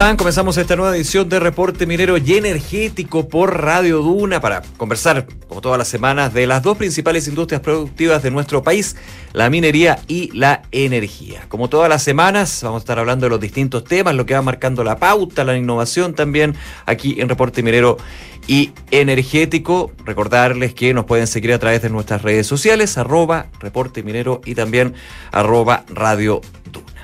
Comenzamos esta nueva edición de Reporte Minero y Energético por Radio Duna para conversar, como todas las semanas, de las dos principales industrias productivas de nuestro país, la minería y la energía. Como todas las semanas, vamos a estar hablando de los distintos temas, lo que va marcando la pauta, la innovación también aquí en Reporte Minero y Energético. Recordarles que nos pueden seguir a través de nuestras redes sociales, arroba Reporte Minero y también arroba Radio Duna.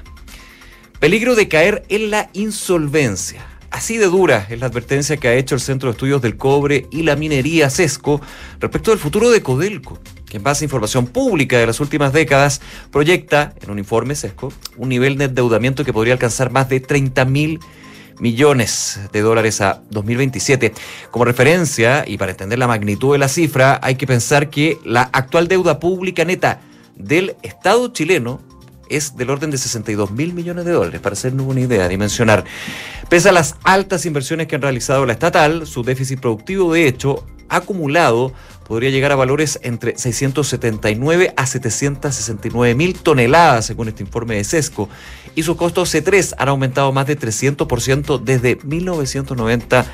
Peligro de caer en la insolvencia. Así de dura es la advertencia que ha hecho el Centro de Estudios del Cobre y la Minería CESCO respecto del futuro de Codelco, que en base a información pública de las últimas décadas proyecta, en un informe CESCO, un nivel de endeudamiento que podría alcanzar más de 30 mil millones de dólares a 2027. Como referencia, y para entender la magnitud de la cifra, hay que pensar que la actual deuda pública neta del Estado chileno es del orden de 62 mil millones de dólares, para hacernos una idea, dimensionar. Pese a las altas inversiones que han realizado la estatal, su déficit productivo, de hecho, acumulado, podría llegar a valores entre 679 a 769 mil toneladas, según este informe de SESCO, y sus costos C3 han aumentado más de 300% desde 1990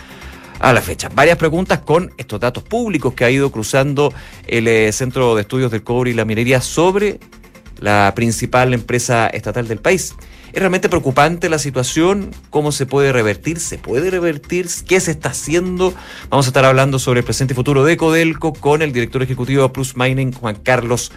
a la fecha. Varias preguntas con estos datos públicos que ha ido cruzando el eh, Centro de Estudios del Cobre y la Minería sobre la principal empresa estatal del país. Es realmente preocupante la situación, cómo se puede revertir, se puede revertir, qué se está haciendo. Vamos a estar hablando sobre el presente y futuro de Codelco con el director ejecutivo de Plus Mining, Juan Carlos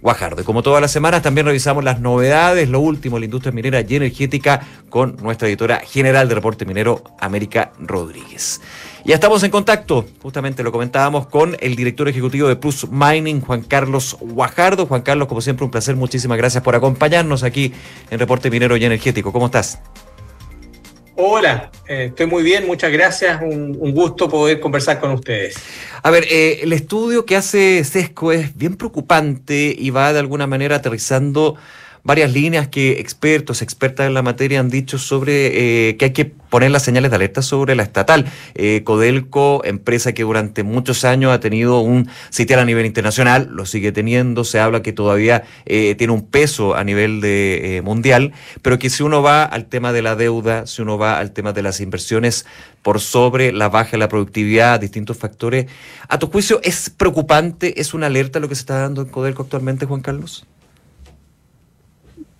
Guajardo. Y como todas las semanas, también revisamos las novedades, lo último la industria minera y energética con nuestra editora general de Reporte Minero, América Rodríguez. Ya estamos en contacto, justamente lo comentábamos con el director ejecutivo de Plus Mining, Juan Carlos Guajardo. Juan Carlos, como siempre, un placer, muchísimas gracias por acompañarnos aquí en Reporte Minero y Energético. ¿Cómo estás? Hola, eh, estoy muy bien, muchas gracias, un, gusto poder conversar con ustedes. A ver, eh, el estudio que hace Sesco es bien preocupante y va de alguna manera aterrizando varias líneas que expertos, expertas en la materia han dicho sobre eh, que hay que poner las señales de alerta sobre la estatal. Eh, Codelco, empresa que durante muchos años ha tenido un sitial a nivel internacional, lo sigue teniendo, se habla que todavía eh, tiene un peso a nivel de mundial, pero que si uno va al tema de la deuda, si uno va al tema de las inversiones por sobre la baja de la productividad, distintos factores, ¿a tu juicio es preocupante, es una alerta lo que se está dando en Codelco actualmente, Juan Carlos?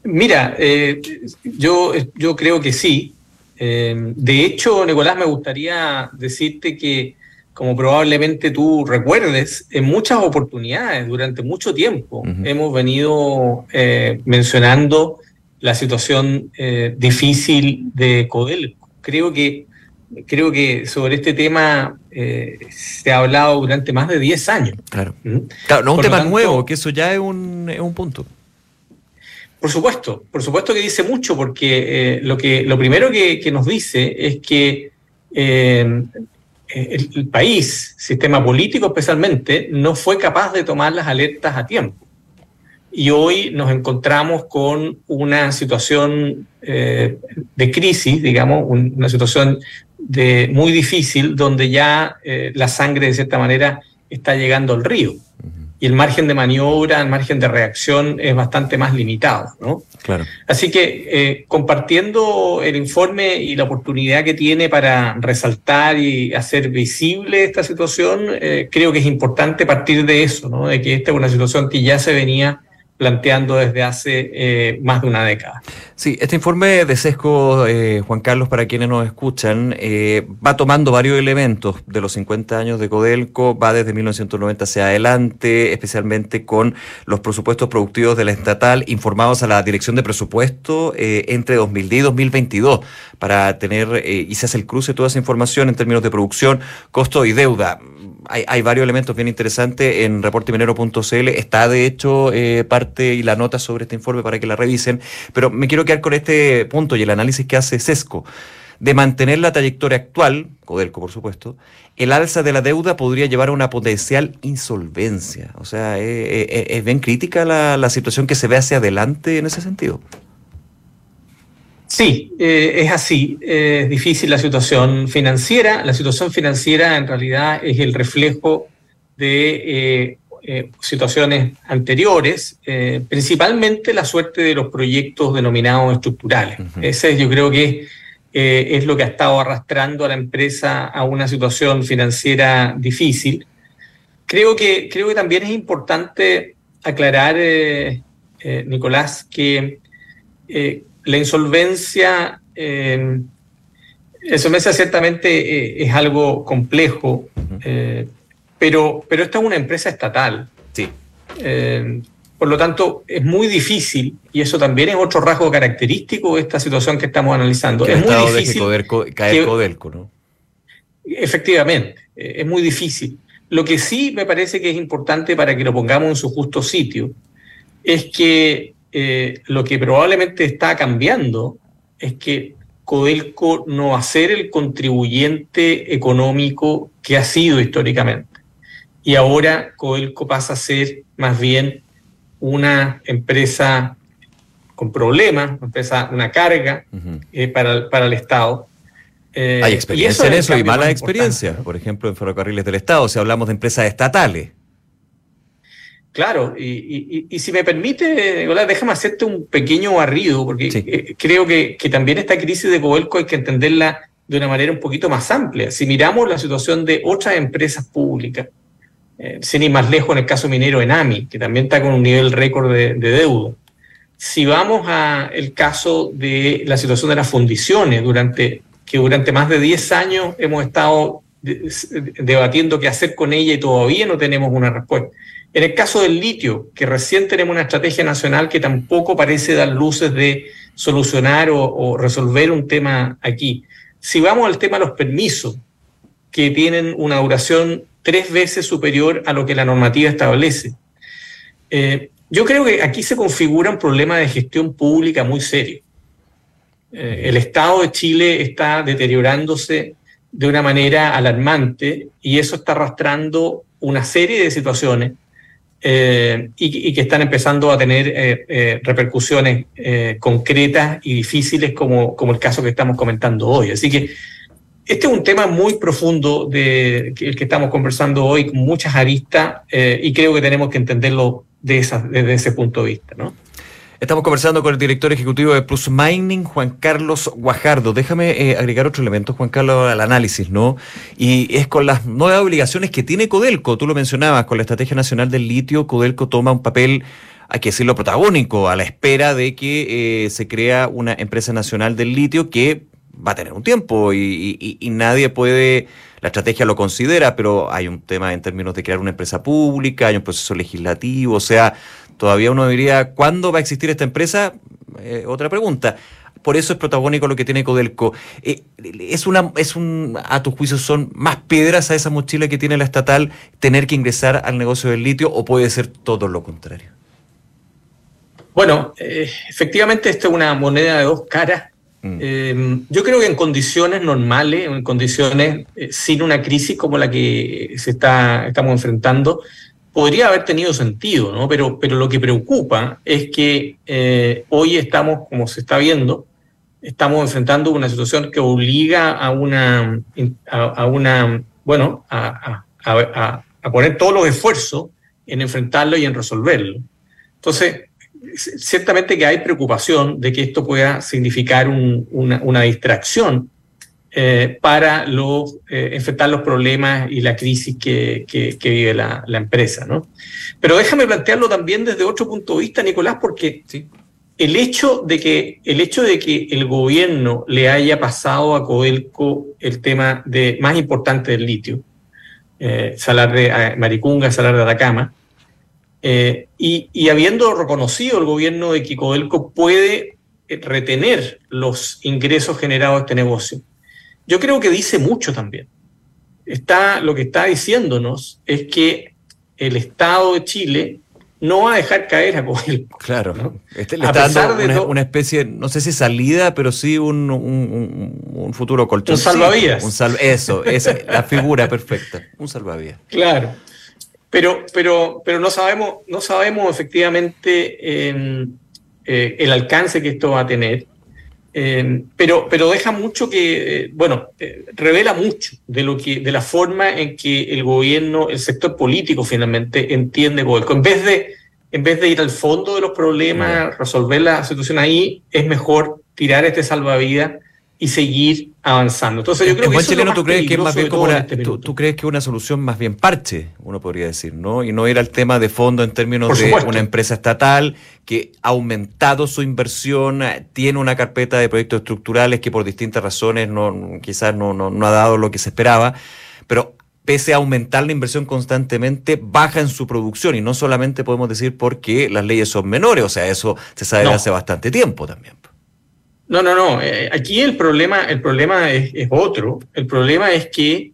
Mira, eh, yo, yo creo que sí. Eh, de hecho, Nicolás, me gustaría decirte que, como probablemente tú recuerdes, en muchas oportunidades, durante mucho tiempo, hemos venido eh, mencionando la situación difícil de Codelco. Creo que, creo que sobre este tema se ha hablado durante más de 10 años. Claro. ¿Mm? claro no es un tema nuevo, que eso ya es un, es un punto. Por supuesto, por supuesto que dice mucho, porque eh, lo, que, lo primero que, nos dice es que eh, el, país, sistema político especialmente, no fue capaz de tomar las alertas a tiempo. Y hoy nos encontramos con una situación eh, de crisis, digamos, una situación de, muy difícil, donde ya la sangre, de cierta manera, está llegando al río y el margen de maniobra, el margen de reacción es bastante más limitado. ¿no? Claro. Así que eh, compartiendo el informe y la oportunidad que tiene para resaltar y hacer visible esta situación, eh, creo que es importante partir de eso, ¿no? de que esta es una situación que ya se venía planteando desde hace eh, más de una década. Sí, este informe de Sesco, eh, Juan Carlos, para quienes nos escuchan, eh, va tomando varios elementos de los 50 años de Codelco, va desde 1990 hacia adelante, especialmente con los presupuestos productivos de la estatal informados a la Dirección de Presupuesto entre 2010 y 2022, para tener, y se hace el cruce de toda esa información en términos de producción, costo y deuda hay, varios elementos bien interesantes en reporteminero.cl. Está, de hecho, eh, parte y la nota sobre este informe para que la revisen. Pero me quiero quedar con este punto y el análisis que hace Sesco. De mantener la trayectoria actual, Codelco por supuesto, el alza de la deuda podría llevar a una potencial insolvencia. O sea, es, bien crítica la, la situación que se ve hacia adelante en ese sentido. Sí, eh, es así. es difícil la situación financiera. La situación financiera en realidad es el reflejo de eh, eh, situaciones anteriores, principalmente la suerte de los proyectos denominados estructurales. Ese yo creo que es lo que ha estado arrastrando a la empresa a una situación financiera difícil. Creo que, creo que también es importante aclarar, Nicolás, que la insolvencia, eh, la insolvencia ciertamente es algo complejo, pero, pero esta es una empresa estatal. Sí. Eh, por lo tanto, es muy difícil, y eso también es otro rasgo característico de esta situación que estamos analizando. Que es muy difícil. caer Codelco, ¿no? Efectivamente, eh, es muy difícil. Lo que sí me parece que es importante para que lo pongamos en su justo sitio es que eh, lo que probablemente está cambiando es que Codelco no va a ser el contribuyente económico que ha sido históricamente y ahora Coelco pasa a ser más bien una empresa con problemas, una, empresa, una carga eh, para, para, el Estado. Eh, Hay experiencia en eso y mala experiencia, por ejemplo, en ferrocarriles del Estado, si hablamos de empresas estatales. Claro, y, si me permite, déjame hacerte un pequeño barrido, porque eh, creo que, que, también esta crisis de Coelco hay que entenderla de una manera un poquito más amplia. Si miramos la situación de otras empresas públicas, eh, sin ir más lejos en el caso minero Enami, que también está con un nivel récord de, deuda. Si vamos al caso de la situación de las fundiciones, durante, que durante más de 10 años hemos estado debatiendo qué hacer con ella y todavía no tenemos una respuesta. En el caso del litio, que recién tenemos una estrategia nacional que tampoco parece dar luces de solucionar o, resolver un tema aquí. Si vamos al tema de los permisos, que tienen una duración tres veces superior a lo que la normativa establece. Eh, yo creo que aquí se configura un problema de gestión pública muy serio. Eh, el Estado de Chile está deteriorándose de una manera alarmante y eso está arrastrando una serie de situaciones eh, y, que están empezando a tener repercusiones concretas y difíciles como, como el caso que estamos comentando hoy. Así que este es un tema muy profundo de, el que estamos conversando hoy, con muchas aristas, eh, y creo que tenemos que entenderlo de desde ese punto de vista. ¿no? Estamos conversando con el director ejecutivo de Plus Mining, Juan Carlos Guajardo. Déjame eh, agregar otro elemento, Juan Carlos, al análisis, ¿no? Y es con las nuevas obligaciones que tiene Codelco. Tú lo mencionabas, con la Estrategia Nacional del Litio, Codelco toma un papel hay que decirlo, protagónico, a la espera de que eh, se crea una empresa nacional del litio que va a tener un tiempo y, nadie puede, la estrategia lo considera, pero hay un tema en términos de crear una empresa pública, hay un proceso legislativo, o sea, todavía uno diría, ¿cuándo va a existir esta empresa? Eh, otra pregunta. Por eso es protagónico lo que tiene Codelco. Eh, es una, es un, a tu juicio, son más piedras a esa mochila que tiene la estatal tener que ingresar al negocio del litio o puede ser todo lo contrario. Bueno, eh, efectivamente esto es una moneda de dos caras Mm. Eh, yo creo que en condiciones normales, en condiciones eh, sin una crisis como la que se está, estamos enfrentando, podría haber tenido sentido, ¿no? Pero, pero lo que preocupa es que eh, hoy estamos, como se está viendo, estamos enfrentando una situación que obliga a una, a, una bueno, a poner todos los esfuerzos en enfrentarlo y en resolverlo. Entonces, ciertamente que hay preocupación de que esto pueda significar una, distracción eh, para los, eh, enfrentar los problemas y la crisis que, vive la, empresa. ¿no? Pero déjame plantearlo también desde otro punto de vista, Nicolás, porque el, hecho de que, el hecho de que el gobierno le haya pasado a Codelco el tema de, más importante del litio, eh, Salar de Maricunga, Salar de Atacama, eh, y, habiendo reconocido el gobierno de que Codelco puede eh, retener los ingresos generados de este negocio, yo creo que dice mucho también. Está, lo que está diciéndonos es que el Estado de Chile no va a dejar caer a Codelco. Claro, este le está dando una, especie, no sé si salida, pero sí un, un, futuro colchón. Un salvavidas. eso, esa es la figura perfecta, un salvavidas. Claro. Pero, pero, pero no, sabemos, no sabemos efectivamente eh, el alcance que esto va a tener. Eh, pero, pero deja mucho que, eh, bueno, revela mucho de lo que, de la forma en que el gobierno, el sector político finalmente entiende Goelco. En vez de, en vez de ir al fondo de los problemas, resolver la situación ahí, es mejor tirar este salvavidas y seguir avanzando. Entonces yo creo en que buen chileno tú crees que es más bien como una, este tú, tú, crees que una solución más bien parche, uno podría decir, ¿no? Y no ir al tema de fondo en términos de una empresa estatal que ha aumentado su inversión, tiene una carpeta de proyectos estructurales que por distintas razones no quizás no, no, no ha dado lo que se esperaba, pero pese a aumentar la inversión constantemente, baja en su producción y no solamente podemos decir porque las leyes son menores, o sea, eso se sabe desde hace bastante tiempo también. No, no, no. Eh, aquí el problema, el problema es, otro. El problema es que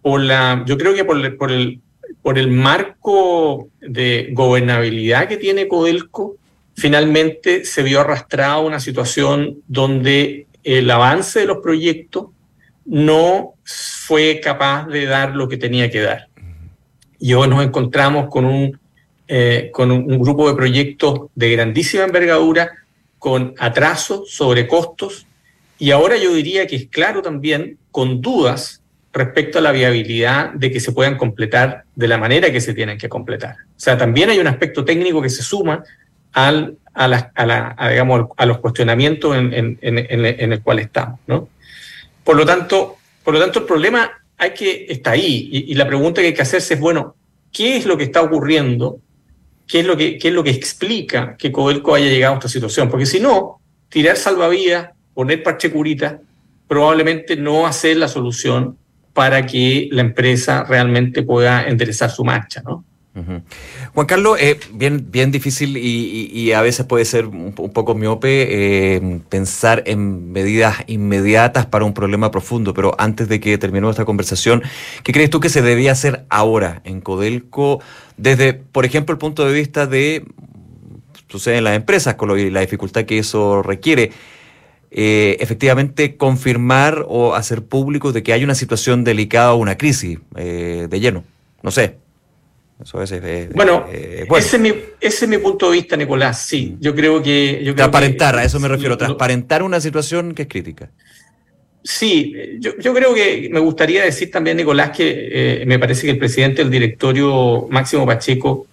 por la, yo creo que por, el, por, el, por el marco de gobernabilidad que tiene Codelco, finalmente se vio arrastrado una situación donde el avance de los proyectos no fue capaz de dar lo que tenía que dar. Y hoy nos encontramos con un, eh, con un grupo de proyectos de grandísima envergadura con atrasos, sobre costos, y ahora yo diría que es claro también con dudas respecto a la viabilidad de que se puedan completar de la manera que se tienen que completar. O sea, también hay un aspecto técnico que se suma al, a, la, digamos, a los cuestionamientos en, el cual estamos. ¿no? Por, lo tanto, por lo tanto, el problema hay que, está ahí y, y la pregunta que hay que hacerse es, bueno, ¿qué es lo que está ocurriendo qué es lo que, es lo que explica que Codelco haya llegado a esta situación. Porque si no, tirar salvavidas, poner parche curita, probablemente no va a ser la solución para que la empresa realmente pueda enderezar su marcha, ¿no? Juan Carlos, eh, bien, bien difícil y, a veces puede ser un, poco miope eh, pensar en medidas inmediatas para un problema profundo, pero antes de que terminemos esta conversación, ¿qué crees tú que se debía hacer ahora en Codelco desde, por ejemplo, el punto de vista de, sucede en las empresas, con la dificultad que eso requiere? Eh, efectivamente confirmar o hacer público de que hay una situación delicada o una crisis de lleno. No sé, bueno, Ese, es mi, punto de vista, Nicolás. Sí, mm. yo creo que. Yo transparentar, a eso me refiero, transparentar una situación que es crítica. Sí, yo, creo que me gustaría decir también, Nicolás, que eh, me parece que el presidente del directorio, Máximo Pacheco,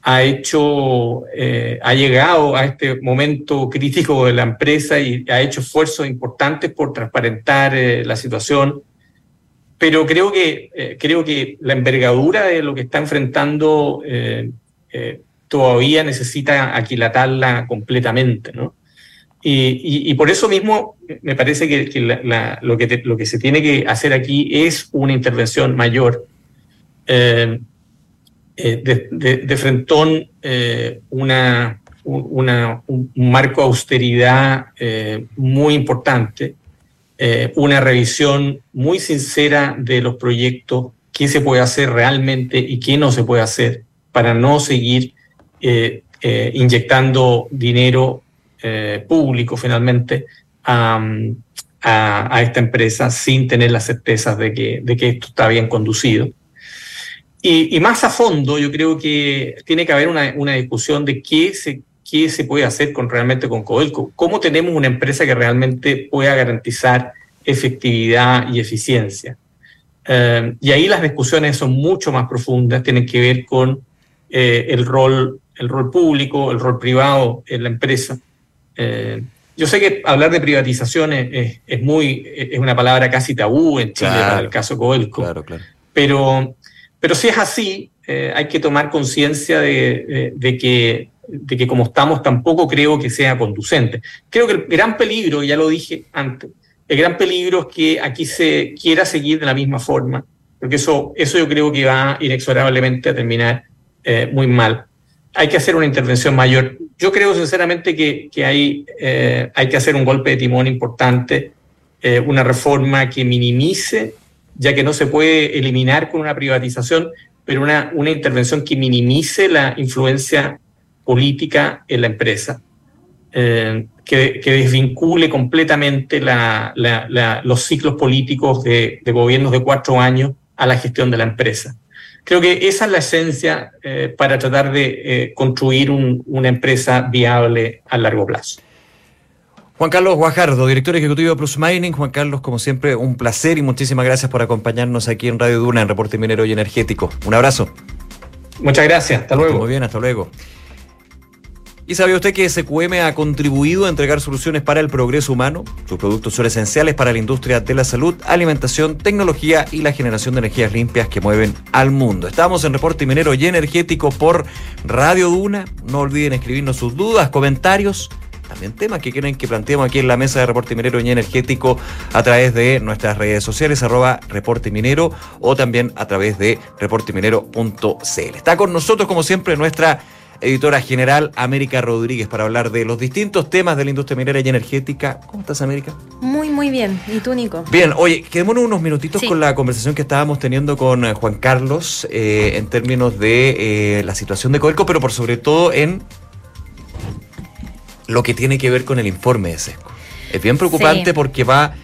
ha hecho, eh, ha llegado a este momento crítico de la empresa y ha hecho esfuerzos importantes por transparentar eh, la situación pero creo que, eh, creo que la envergadura de lo que está enfrentando eh, eh, todavía necesita aquilatarla completamente. Y, por eso mismo me parece que, lo, que se tiene que hacer aquí es una intervención mayor. de, de, una, un marco de austeridad muy importante eh, una revisión muy sincera de los proyectos, qué se puede hacer realmente y qué no se puede hacer para no seguir eh, eh, inyectando dinero público finalmente a, esta empresa sin tener las certezas de que, de que esto está bien conducido. Y, más a fondo, yo creo que tiene que haber una, una discusión de qué se, qué se puede hacer con, realmente con Codelco. ¿Cómo tenemos una empresa que realmente pueda garantizar efectividad y eficiencia? Eh, y ahí las discusiones son mucho más profundas, tienen que ver con eh, el, rol, el rol público, el rol privado en la empresa. Eh, yo sé que hablar de privatizaciones es, es, muy, es una palabra casi tabú en Chile para el caso Coelco. Claro, claro. Pero, pero si es así, hay que tomar conciencia de, de, que de que como estamos tampoco creo que sea conducente. Creo que el gran peligro, ya lo dije antes, el gran peligro es que aquí se quiera seguir de la misma forma, porque eso, eso yo creo que va inexorablemente a terminar eh, muy mal. Hay que hacer una intervención mayor. Yo creo sinceramente que, que hay, eh, hay que hacer un golpe de timón importante, eh, una reforma que minimice, ya que no se puede eliminar con una privatización, pero una, una intervención que minimice la influencia política en la empresa, eh, que, desvincule completamente los ciclos políticos de, gobiernos de cuatro años a la gestión de la empresa. Creo que esa es la esencia eh, para tratar de eh, construir una empresa viable a largo plazo. Juan Carlos Guajardo, director ejecutivo de Plus Mining. Juan Carlos, como siempre, un placer y muchísimas gracias por acompañarnos aquí en Radio Duna en Reporte Minero y Energético. Un abrazo. Muchas gracias, hasta luego. Muy bien, hasta luego. ¿Y sabía usted que SQM ha contribuido a entregar soluciones para el progreso humano? Sus productos son esenciales para la industria de la salud, alimentación, tecnología y la generación de energías limpias que mueven al mundo. Estamos en Reporte Minero y Energético por Radio Duna. No olviden escribirnos sus dudas, comentarios, también temas que quieren que planteemos aquí en la mesa de Reporte Minero y Energético a través de nuestras redes sociales, arroba Reporte Minero o también a través de reporteminero.cl. Está con nosotros, como siempre, nuestra editora general América Rodríguez para hablar de los distintos temas de la industria minera y energética. ¿Cómo estás, América? Muy, muy bien. ¿Y tú, Nico? Bien, oye, quedémonos unos minutitos con la conversación que estábamos teniendo con eh, Juan Carlos eh, en términos de eh, la situación de Coelco, pero por sobre todo en lo que tiene que ver con el informe de SESCO. Es bien preocupante porque va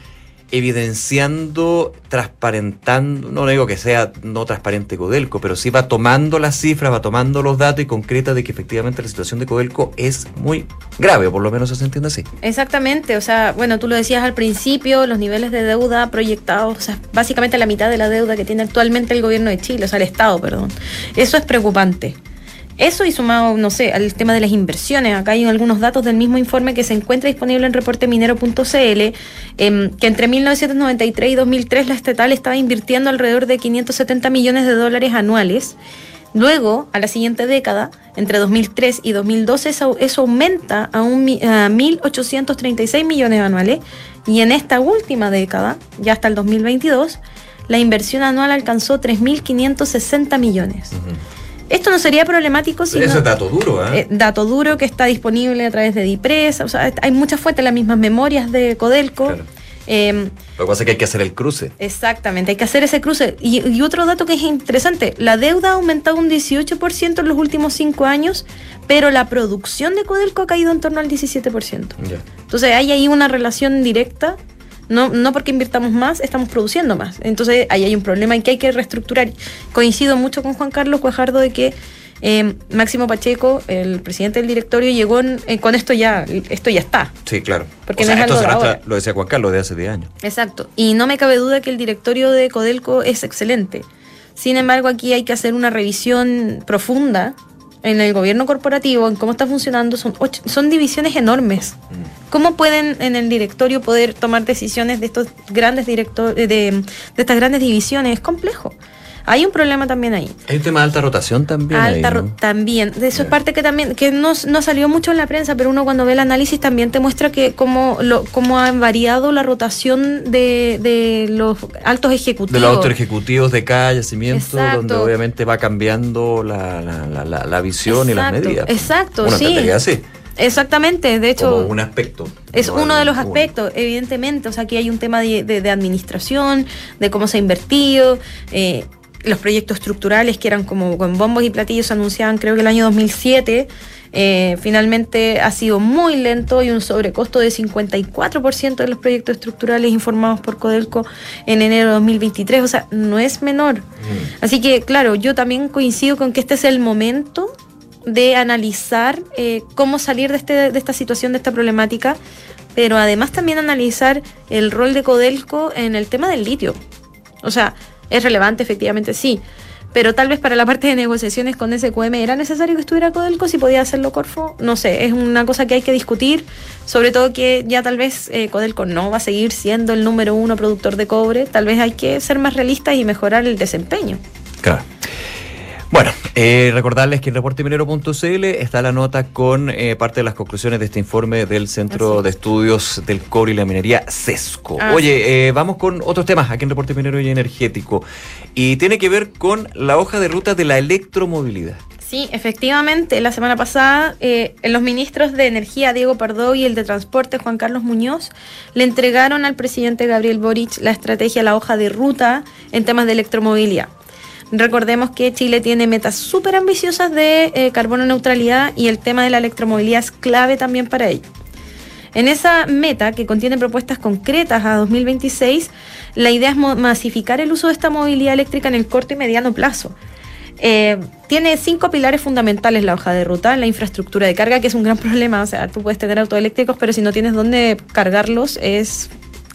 evidenciando, transparentando, no digo que sea no transparente Codelco, pero sí va tomando las cifras, va tomando los datos y concreta de que efectivamente la situación de Codelco es muy grave, o por lo menos se entiende así. Exactamente, o sea, bueno, tú lo decías al principio, los niveles de deuda proyectados, o sea, básicamente la mitad de la deuda que tiene actualmente el gobierno de Chile, o sea, el Estado, perdón. Eso es preocupante. Eso y sumado, no sé, al tema de las inversiones. Acá hay algunos datos del mismo informe que se encuentra disponible en reporteminero.cl, em, que entre 1993 y 2003 la estatal estaba invirtiendo alrededor de 570 millones de dólares anuales. Luego, a la siguiente década, entre 2003 y 2012, eso, aumenta a, un, a 1.836 millones anuales. Y en esta última década, ya hasta el 2022, la inversión anual alcanzó 3.560 millones. Esto no sería problemático si. Eso es dato duro, ¿eh? ¿eh? Dato duro que está disponible a través de DIPRES. O sea, hay muchas fuentes, las mismas memorias de Codelco. Em, Lo que pasa es que hay que hacer el cruce. Exactamente, hay que hacer ese cruce. Y, otro dato que es interesante, la deuda ha aumentado un 18% en los últimos cinco años, pero la producción de Codelco ha caído en torno al 17%. Entonces hay ahí una relación directa no, no porque invirtamos más, estamos produciendo más. Entonces ahí hay un problema en que hay que reestructurar. Coincido mucho con Juan Carlos Cuajardo de que eh, Máximo Pacheco, el presidente del directorio, llegó eh, con esto ya, esto ya está. Sí, claro. Porque no es esto se lo decía Juan Carlos de hace 10 años. Exacto. Y no me cabe duda que el directorio de Codelco es excelente. Sin embargo, aquí hay que hacer una revisión profunda en el gobierno corporativo, en cómo está funcionando, son, son divisiones enormes. Mm. ¿Cómo pueden en el directorio poder tomar decisiones de estos grandes directores, de, de, estas grandes divisiones? Es complejo. Hay un problema también ahí. Hay un tema de alta rotación también. Alta también. De eso es parte que también, que no, no salió mucho en la prensa, pero uno cuando ve el análisis también te muestra que cómo, lo, cómo ha variado la rotación de, de los altos ejecutivos. De los altos ejecutivos de cada yacimiento, donde obviamente va cambiando la, la, la, visión y las medidas. Exacto, sí. Así. Exactamente, de hecho. Como un aspecto. Es uno de los aspectos, evidentemente. O sea, aquí hay un tema de, de, administración, de cómo se ha invertido. Eh, los proyectos estructurales que eran como con bombos y platillos se anunciaban creo que el año 2007, eh, finalmente ha sido muy lento y un sobrecosto de 54% de los proyectos estructurales informados por Codelco en enero de 2023, o sea, no es menor. Mm. Así que, claro, yo también coincido con que este es el momento de analizar eh, cómo salir de, este, de esta situación, de esta problemática, pero además también analizar el rol de Codelco en el tema del litio. O sea, es relevante, efectivamente, sí. Pero tal vez para la parte de negociaciones con SQM era necesario que estuviera Codelco, si podía hacerlo Corfo, no sé, es una cosa que hay que discutir, sobre todo que ya tal vez eh, Codelco no va a seguir siendo el número uno productor de cobre, tal vez hay que ser más realistas y mejorar el desempeño. Claro. Bueno, eh, recordarles que en reporteminero.cl está la nota con eh, parte de las conclusiones de este informe del Centro de Estudios del Cobre y la Minería, CESCO. Ah, Oye, eh, vamos con otros temas aquí en Reporte Minero y Energético. Y tiene que ver con la hoja de ruta de la electromovilidad. Sí, efectivamente, la semana pasada los ministros de Energía, Diego Pardo, y el de Transporte, Juan Carlos Muñoz, le entregaron al presidente Gabriel Boric la estrategia, la hoja de ruta en temas de electromovilidad. Recordemos que Chile tiene metas súper ambiciosas de eh, carbono neutralidad y el tema de la electromovilidad es clave también para ello. En esa meta, que contiene propuestas concretas a 2026, la idea es masificar el uso de esta movilidad eléctrica en el corto y mediano plazo. Eh, tiene cinco pilares fundamentales la hoja de ruta, la infraestructura de carga, que es un gran problema, o sea, tú puedes tener autos eléctricos, pero si no tienes dónde cargarlos, es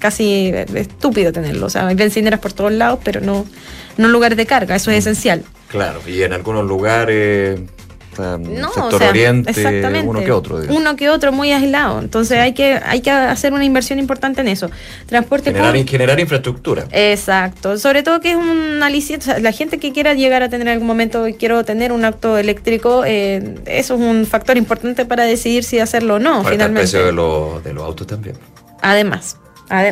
casi estúpido tenerlos. O sea, hay bencineras por todos lados, pero no, no lugares de carga, eso es esencial. Claro, y en algunos lugares no, sector oriente, uno que otro. Uno que otro muy aislado. Entonces hay que hay que hacer una inversión importante en eso. Transporte generar, generar infraestructura. Exacto. Sobre todo que es un aliciente. la gente que quiera llegar a tener en algún momento, quiero tener un auto eléctrico, eh, eso es un factor importante para decidir si hacerlo o no. finalmente. El precio de, de los autos también. Además.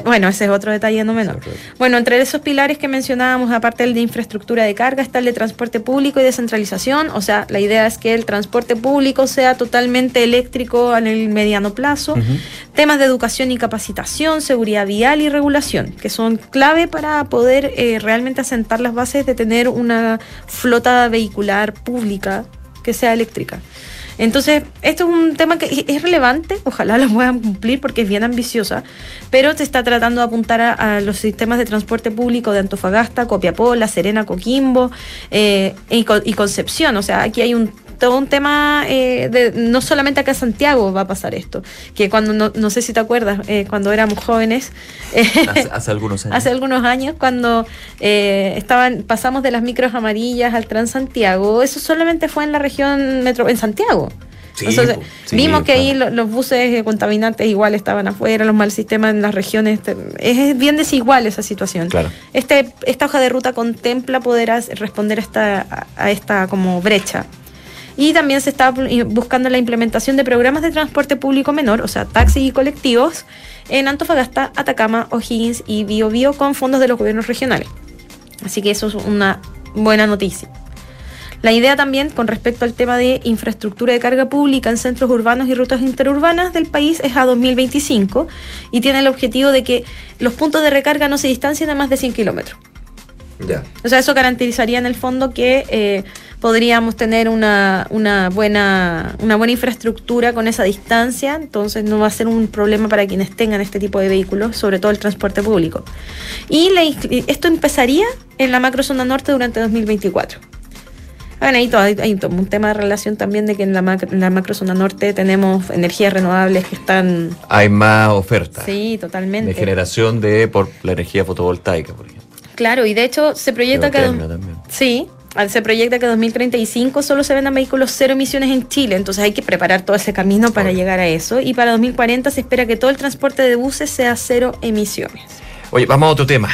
Bueno, ese es otro detalle no menor. Bueno, entre esos pilares que mencionábamos, aparte del de infraestructura de carga, está el de transporte público y descentralización. O sea, la idea es que el transporte público sea totalmente eléctrico en el mediano plazo. Temas de educación y capacitación, seguridad vial y regulación, que son clave para poder eh, realmente asentar las bases de tener una flota vehicular pública que sea eléctrica. Entonces, esto es un tema que es relevante, ojalá lo puedan cumplir porque es bien ambiciosa, pero se está tratando de apuntar a, los sistemas de transporte público de Antofagasta, Copiapó, La Serena, Coquimbo eh, y, y Concepción. O sea, aquí hay un todo un tema eh, de no solamente acá en Santiago va a pasar esto, que cuando no, no sé si te acuerdas, eh, cuando éramos jóvenes, hace, algunos años, hace algunos años cuando eh, estaban pasamos de las micros amarillas al Transantiago, eso solamente fue en la región metro en Santiago. vimos que ahí los, buses contaminantes igual estaban afuera, los mal sistemas en las regiones. Es bien desigual esa situación. Este, esta hoja de ruta contempla poder responder a esta, a esta como brecha y también se está buscando la implementación de programas de transporte público menor, o sea, taxis y colectivos, en Antofagasta, Atacama, O'Higgins y Biobío con fondos de los gobiernos regionales. Así que eso es una buena noticia. La idea también con respecto al tema de infraestructura de carga pública en centros urbanos y rutas interurbanas del país es a 2025 y tiene el objetivo de que los puntos de recarga no se distancien a más de 100 kilómetros. Ya. O sea, eso garantizaría en el fondo que eh, podríamos tener una, una, buena, una buena infraestructura con esa distancia, entonces no va a ser un problema para quienes tengan este tipo de vehículos, sobre todo el transporte público. Y esto empezaría en la macrozona norte durante 2024. Bueno, ahí hay, hay, un tema de relación también de que en la, la macrozona norte tenemos energías renovables que están... Hay más oferta. Sí, totalmente. De generación de por la energía fotovoltaica, por ejemplo. Claro, y de hecho se proyecta que... Sí, se proyecta que en 2035 solo se vendan vehículos cero emisiones en Chile, entonces hay que preparar todo ese camino para llegar a eso. Y para 2040 se espera que todo el transporte de buses sea cero emisiones. Oye, vamos a otro tema.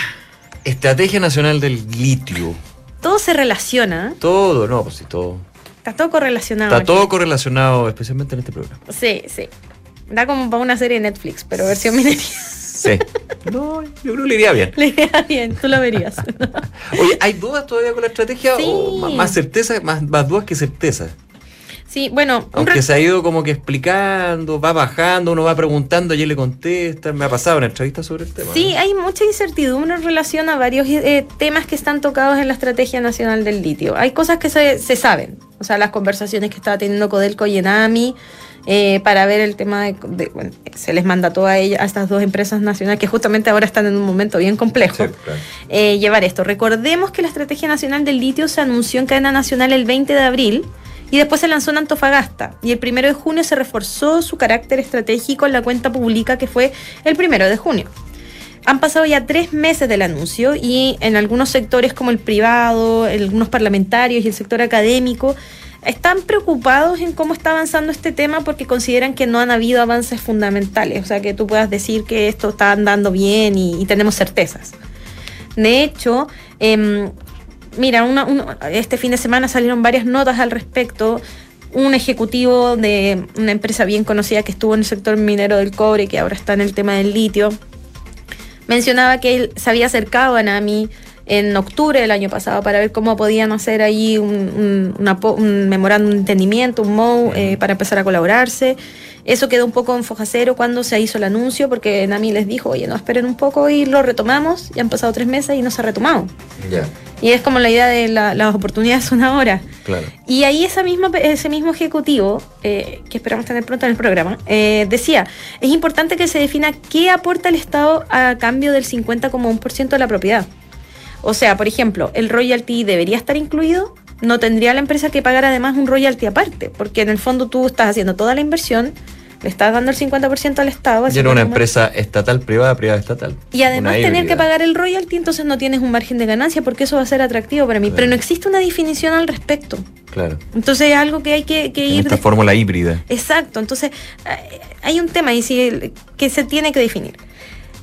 Estrategia Nacional del Litio. Todo se relaciona. Todo, no, pues sí, todo. Está todo correlacionado. Está todo correlacionado, especialmente en este programa. Sí, sí. Da como para una serie de Netflix, pero versión minería. Sí. No, yo creo que le iría bien. Le iría bien, tú lo verías. Oye, ¿hay dudas todavía con la estrategia? ¿O más, certeza, más, más dudas que certeza? Sí, bueno. Aunque se ha ido como que explicando, va bajando, uno va preguntando, y él le contesta. Me ha pasado una entrevista sobre el tema. Sí, hay mucha incertidumbre en relación a varios eh, temas que están tocados en la Estrategia Nacional del Litio. Hay cosas que se, se saben. O sea, las conversaciones que estaba teniendo Codelco y Enami eh, para ver el tema de, bueno, se les mandató a, ella, a estas dos empresas nacionales que justamente ahora están en un momento bien complejo eh, llevar esto. Recordemos que la Estrategia Nacional del Litio se anunció en cadena nacional el 20 de abril y después se lanzó en Antofagasta y el 1 de junio se reforzó su carácter estratégico en la cuenta pública que fue el 1 de junio. Han pasado ya tres meses del anuncio y en algunos sectores como el privado, algunos parlamentarios y el sector académico están preocupados en cómo está avanzando este tema porque consideran que no han habido avances fundamentales, o sea, que tú puedas decir que esto está andando bien y, tenemos certezas. De hecho, em, mira, este fin de semana salieron varias notas al respecto. Un ejecutivo de una empresa bien conocida que estuvo en el sector minero del cobre, que ahora está en el tema del litio, mencionaba que él se había acercado a NAMI en octubre del año pasado para ver cómo podían hacer ahí un, memorándum de entendimiento, un MOU, eh, para empezar a colaborarse. Eso quedó un poco en foja cero cuando se hizo el anuncio, porque Nami les dijo, oye, no, esperen un poco y lo retomamos. Ya han pasado tres meses y no se ha retomado. Y es como la idea de las oportunidades son ahora. Y ahí esa misma, ese mismo ejecutivo, eh, que esperamos tener pronto en el programa, eh, decía, es importante que se defina qué aporta el Estado a cambio del 50,1% de la propiedad. O sea, por ejemplo, el royalty debería estar incluido, no tendría la empresa que pagar además un royalty aparte, porque en el fondo tú estás haciendo toda la inversión, le estás dando el 50% al Estado. Y era una empresa estatal, privada, privada, estatal. Y además tener que pagar el royalty, entonces no tienes un margen de ganancia porque eso va a ser atractivo para mí. Pero no existe una definición al respecto. Claro. Entonces es algo que hay que, que En ir... esta de- fórmula híbrida. Exacto, entonces eh, hay un tema sí, que se tiene que definir.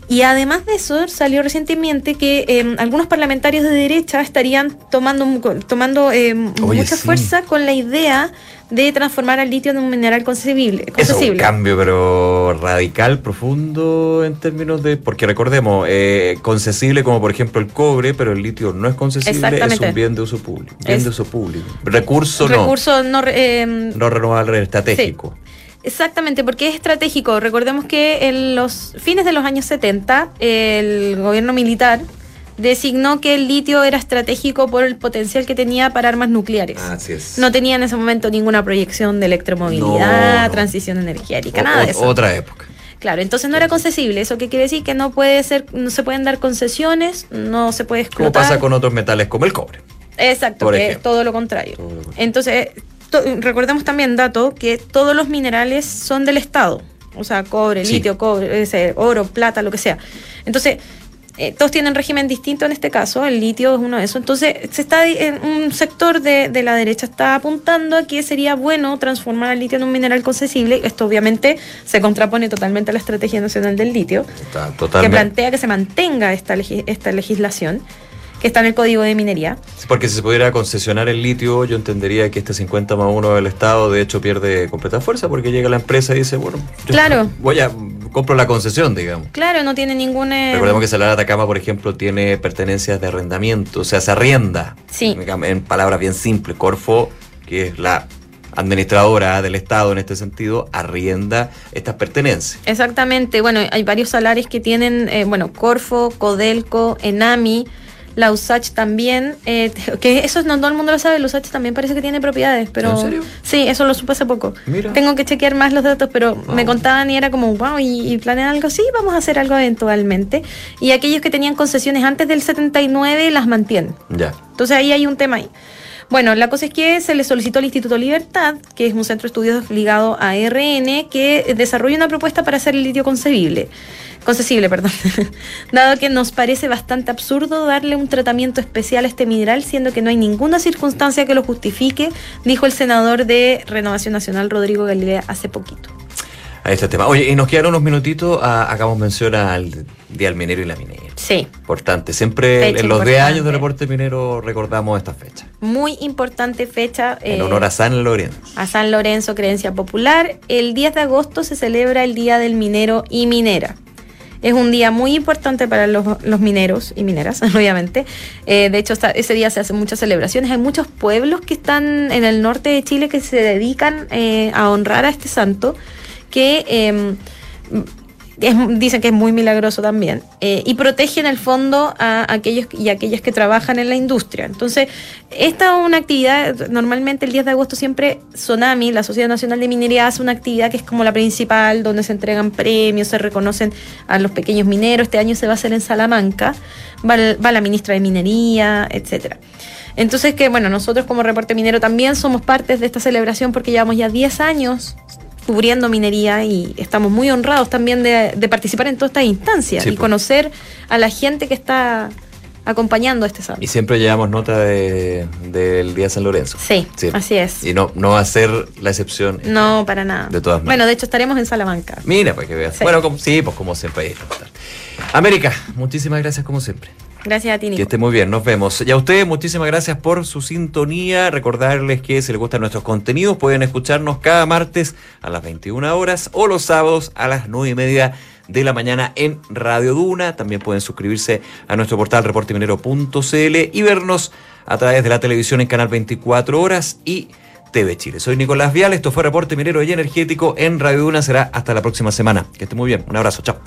Y además de eso, salió recientemente que eh, algunos parlamentarios de derecha estarían tomando, tomando eh, mucha sí. fuerza con la idea de transformar al litio en un mineral concesible. Eso es un cambio, pero radical, profundo en términos de. Porque recordemos, eh, concesible como por ejemplo el cobre, pero el litio no es concesible, es un bien de uso público. Bien Es- de uso público. Recurso no. Recurso no, eh, No renovable estratégico. Exactamente, porque es estratégico. Recordemos que en los fines de los años 70, el gobierno militar designó que el litio era estratégico por el potencial que tenía para armas nucleares. Así es. No tenía en ese momento ninguna proyección de electromovilidad, No, no. transición energética, O- nada de eso. Otra época. Claro, entonces no era concesible. ¿Eso qué quiere decir? Que no puede ser, no se pueden dar concesiones, no se puede Como explotar. pasa con otros metales como el cobre. Exacto, que es todo lo contrario. Entonces, to- recordemos también, dato, que todos los minerales son del Estado. O sea, cobre, Sí. litio, cobre, ese, oro, plata, lo que sea. Entonces, eh, todos tienen régimen distinto en este caso, el litio es uno de esos. Entonces, se está en un sector de, de la derecha está apuntando a que sería bueno transformar el litio en un mineral concesible. Esto obviamente se contrapone totalmente a la Estrategia Nacional del Litio Está que plantea que se mantenga esta, esta legislación que está en el Código de Minería. Porque si se pudiera concesionar el litio, yo entendería que este 50 más 1 del Estado de hecho pierde completa fuerza porque llega la empresa y dice, bueno, yo Claro. voy a compro la concesión, digamos. Claro, no tiene ningún... eh, Recordemos que Salar de Atacama, por ejemplo, tiene pertenencias de arrendamiento, o sea, se arrienda. Sí. En palabras bien simples, Corfo, que es la administradora del Estado en este sentido, arrienda estas pertenencias. Exactamente, bueno, hay varios salarios que tienen, eh, bueno, Corfo, Codelco, Enami, la USACH también, eh, que eso no todo el mundo lo sabe, la USACH también parece que tiene propiedades, pero... ¿En serio? Sí, eso lo supe hace poco. Mira. Tengo que chequear más los datos, pero me contaban y era como, wow, ¿y, y planean algo? Sí, vamos a hacer algo eventualmente. Y aquellos que tenían concesiones antes del 79 las mantienen. Ya. Entonces ahí hay un tema ahí. Bueno, la cosa es que se le solicitó al Instituto Libertad, que es un centro de estudios ligado a RN, que desarrolle una propuesta para hacer el litio concebible. Concesible, perdón. Dado que nos parece bastante absurdo darle un tratamiento especial a este mineral, siendo que no hay ninguna circunstancia que lo justifique, dijo el senador de Renovación Nacional, Rodrigo Galilea, hace poquito. Ahí está el tema. Oye, y nos quedan unos minutitos. hagamos mención al Día y la. Sí, Importante. Siempre Fecha en los 10 importante. años del reporte minero recordamos esta fecha. muy importante fecha. En eh, honor a San Lorenzo. a San Lorenzo, creencia popular. El 10 de agosto se celebra el Día del Minero y Minera. Es un día muy importante para los, los mineros y mineras, obviamente. Eh, de hecho, ese día se hacen muchas celebraciones. Hay muchos pueblos que están en el norte de Chile que se dedican eh, a honrar a este santo, que eh, es- dicen que es muy milagroso también. eh, y protege en el fondo a aquellos y aquellas que trabajan en la industria. Entonces, esta es una actividad, normalmente el 10 de agosto siempre Sonami, la Sociedad Nacional de Minería, hace una actividad que es como la principal, donde se entregan premios, se reconocen a los pequeños mineros. Este año se va a hacer en Salamanca, va, va la ministra de Minería, etcétera. Entonces que bueno, nosotros como reporte minero también somos partes de esta celebración porque llevamos ya 10 años cubriendo minería y estamos muy honrados también de, de participar en todas estas instancias Sí, y pues. conocer a la gente que está acompañando este santo. Y siempre llevamos nota de- del Día de San Lorenzo. Sí, así es. Y no, no va a ser la excepción. No, para nada. De todas maneras. Bueno, de hecho estaremos en Salamanca. Mira, para que veas. Sí. Bueno, como- sí, pues como siempre. ahí. América, muchísimas gracias como siempre. Gracias a ti, Que Nico. esté muy bien, nos vemos. Y a ustedes, muchísimas gracias por su sintonía. Recordarles que si les gustan nuestros contenidos, pueden escucharnos cada martes a las 21 horas o los sábados a las 9 y media de la mañana en Radio Duna. También pueden suscribirse a nuestro portal reporteminero.cl y vernos a través de la televisión en Canal 24 Horas y TV Chile. Soy Nicolás Vial, esto fue Reporte Minero y Energético en Radio Duna. Será hasta la próxima semana. Que esté muy bien. Un abrazo, chao.